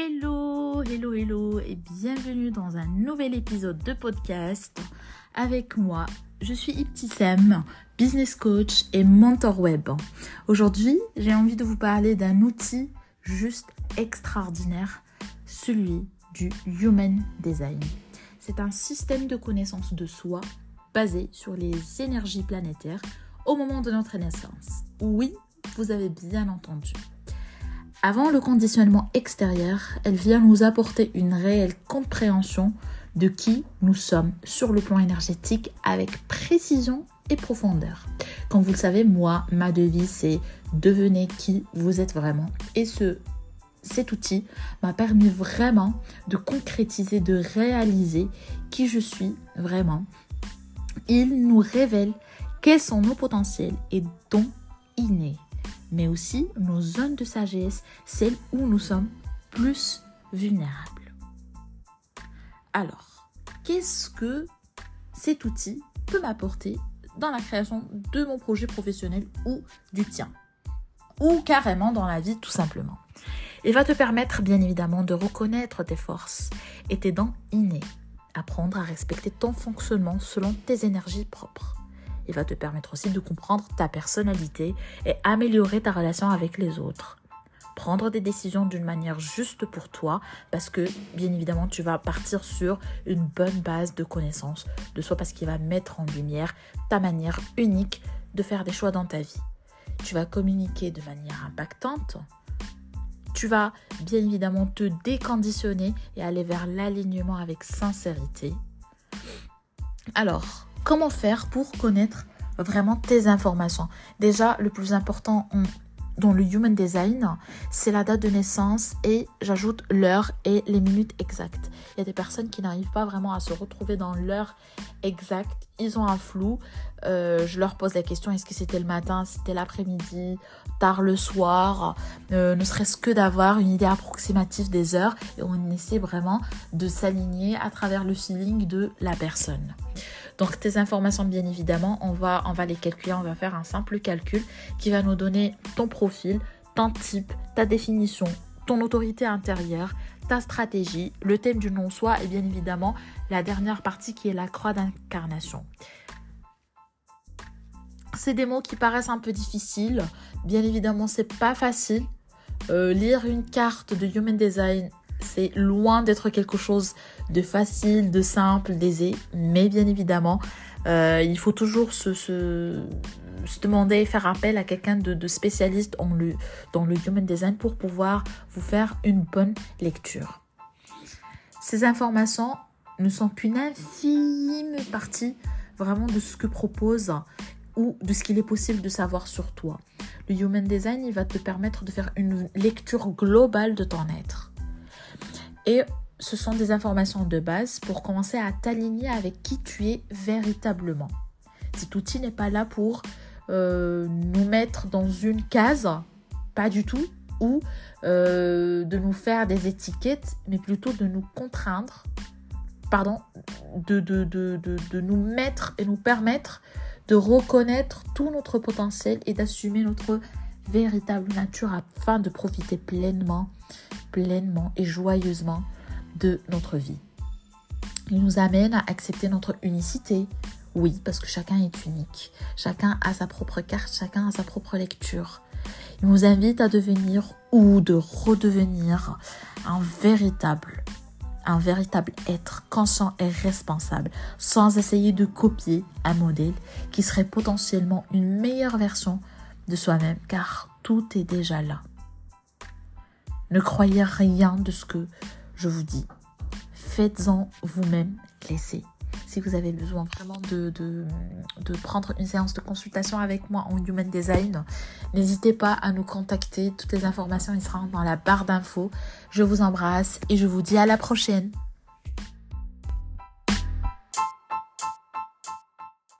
Hello, hello, hello et bienvenue dans un nouvel épisode de podcast avec moi. Je suis Iptissem, business coach et mentor web. Aujourd'hui, j'ai envie de vous parler d'un outil juste extraordinaire, celui du Human Design. C'est un système de connaissance de soi basé sur les énergies planétaires au moment de notre naissance. Oui, vous avez bien entendu. Avant le conditionnement extérieur, elle vient nous apporter une réelle compréhension de qui nous sommes sur le plan énergétique avec précision et profondeur. Comme vous le savez, moi, ma devise, c'est devenez qui vous êtes vraiment. Et ce, cet outil m'a permis vraiment de concrétiser, de réaliser qui je suis vraiment. Il nous révèle quels sont nos potentiels et dons innés mais aussi nos zones de sagesse, celles où nous sommes plus vulnérables. Alors, qu'est-ce que cet outil peut m'apporter dans la création de mon projet professionnel ou du tien? Ou carrément dans la vie tout simplement. Il va te permettre bien évidemment de reconnaître tes forces et tes dents innées, apprendre à respecter ton fonctionnement selon tes énergies propres il va te permettre aussi de comprendre ta personnalité et améliorer ta relation avec les autres. Prendre des décisions d'une manière juste pour toi parce que bien évidemment tu vas partir sur une bonne base de connaissances de soi parce qu'il va mettre en lumière ta manière unique de faire des choix dans ta vie. Tu vas communiquer de manière impactante. Tu vas bien évidemment te déconditionner et aller vers l'alignement avec sincérité. Alors, comment faire pour connaître vraiment tes informations. Déjà, le plus important dans le Human Design, c'est la date de naissance et j'ajoute l'heure et les minutes exactes. Il y a des personnes qui n'arrivent pas vraiment à se retrouver dans l'heure exacte. Ils ont un flou. Euh, je leur pose la question est-ce que c'était le matin, c'était l'après-midi, tard le soir? Euh, Ne serait-ce que d'avoir une idée approximative des heures et on essaie vraiment de s'aligner à travers le feeling de la personne. Donc tes informations, bien évidemment, on va, on va les calculer, on va faire un simple calcul qui va nous donner ton profil, ton type, ta définition, ton autorité intérieure, ta stratégie, le thème du non-soi et bien évidemment la dernière partie qui est la croix d'incarnation. C'est des mots qui paraissent un peu difficiles. Bien évidemment, c'est pas facile. Euh, lire une carte de Human Design c'est loin d'être quelque chose de facile, de simple, d'aisé. Mais bien évidemment, euh, il faut toujours se, demander, faire appel à quelqu'un de, spécialiste le, dans le human design pour pouvoir vous faire une bonne lecture. Ces informations ne sont qu'une infime partie vraiment de ce que propose ou de ce qu'il est possible de savoir sur toi. Le Human Design, va te permettre de faire une lecture globale de ton être. Et ce sont des informations de base pour commencer à t'aligner avec qui tu es véritablement. Cet outil n'est pas là pour euh, nous mettre dans une case, pas du tout, ou euh, de nous faire des étiquettes, mais plutôt de nous contraindre, pardon, de, de, de, de nous mettre et nous permettre de reconnaître tout notre potentiel et d'assumer notre véritable nature afin de profiter pleinement, pleinement et joyeusement de notre vie. Il nous amène à accepter notre unicité. Oui, parce que chacun est unique. Chacun a sa propre carte, chacun a sa propre lecture. Il nous invite à devenir ou de redevenir un véritable, un véritable être conscient et responsable, sans essayer de copier un modèle qui serait potentiellement une meilleure version de soi-même car tout est déjà là. Ne croyez rien de ce que je vous dis. Faites-en vous-même l'essai. Si vous avez besoin vraiment de, de, de, prendre une séance de consultation avec moi en Human Design, n'hésitez pas à nous contacter. Toutes les informations seront dans la barre d'infos. Je vous embrasse et je vous dis à la prochaine.